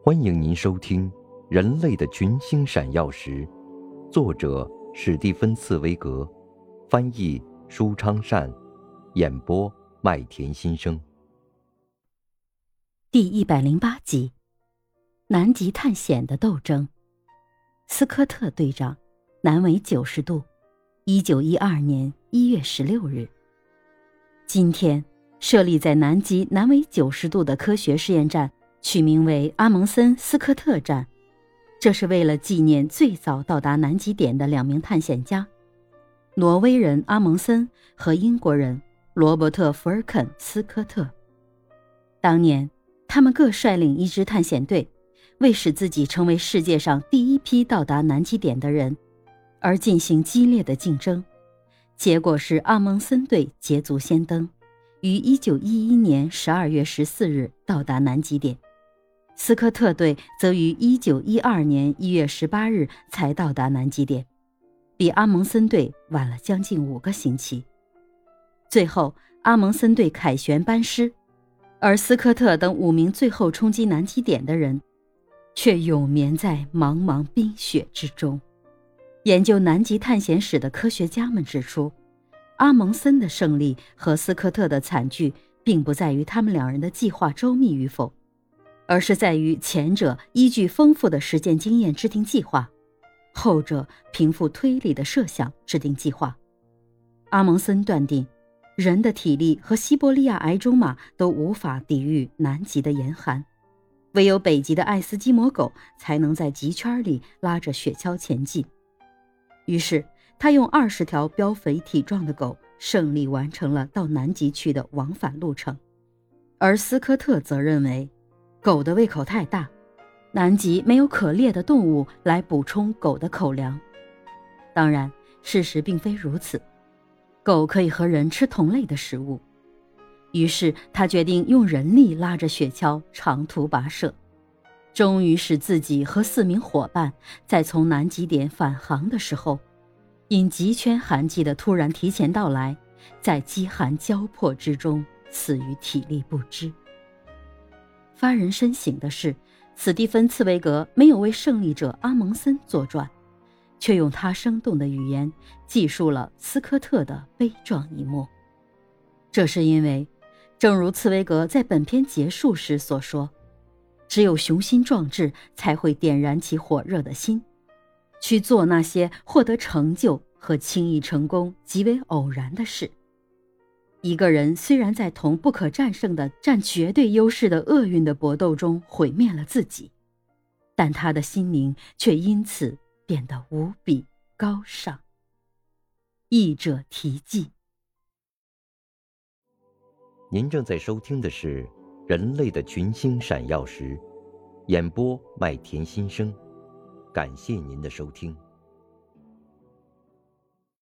欢迎您收听《人类的群星闪耀时》，作者史蒂芬·茨威格，翻译舒昌善，演播麦田心声。第一百零八集：南极探险的斗争。斯科特队长，南纬九十度，一九一二年一月十六日。今天，设立在南极南纬九十度的科学试验站。取名为阿蒙森斯科特站，这是为了纪念最早到达南极点的两名探险家——挪威人阿蒙森和英国人罗伯特·福尔肯斯科特。当年，他们各率领一支探险队，为使自己成为世界上第一批到达南极点的人，而进行激烈的竞争。结果是阿蒙森队捷足先登，于1911年12月14日到达南极点。斯科特队则于1912年1月18日才到达南极点，比阿蒙森队晚了将近五个星期。最后，阿蒙森队凯旋班师，而斯科特等五名最后冲击南极点的人，却永眠在茫茫冰雪之中。研究南极探险史的科学家们指出，阿蒙森的胜利和斯科特的惨剧，并不在于他们两人的计划周密与否。而是在于前者依据丰富的实践经验制定计划，后者凭附推理的设想制定计划。阿蒙森断定，人的体力和西伯利亚矮种马都无法抵御南极的严寒，唯有北极的爱斯基摩狗才能在极圈里拉着雪橇前进。于是，他用二十条膘肥体壮的狗胜利完成了到南极区的往返路程，而斯科特则认为。狗的胃口太大，南极没有可猎的动物来补充狗的口粮。当然，事实并非如此，狗可以和人吃同类的食物。于是他决定用人力拉着雪橇长途跋涉，终于使自己和四名伙伴在从南极点返航的时候，因极圈寒季的突然提前到来，在饥寒交迫之中死于体力不支。发人深省的是，史蒂芬·茨威格没有为胜利者阿蒙森作传，却用他生动的语言记述了斯科特的悲壮一幕。这是因为，正如茨威格在本篇结束时所说：“只有雄心壮志才会点燃起火热的心，去做那些获得成就和轻易成功极为偶然的事。”一个人虽然在同不可战胜的、占绝对优势的厄运的搏斗中毁灭了自己，但他的心灵却因此变得无比高尚。译者题记。您正在收听的是《人类的群星闪耀时》，演播麦田心声，感谢您的收听。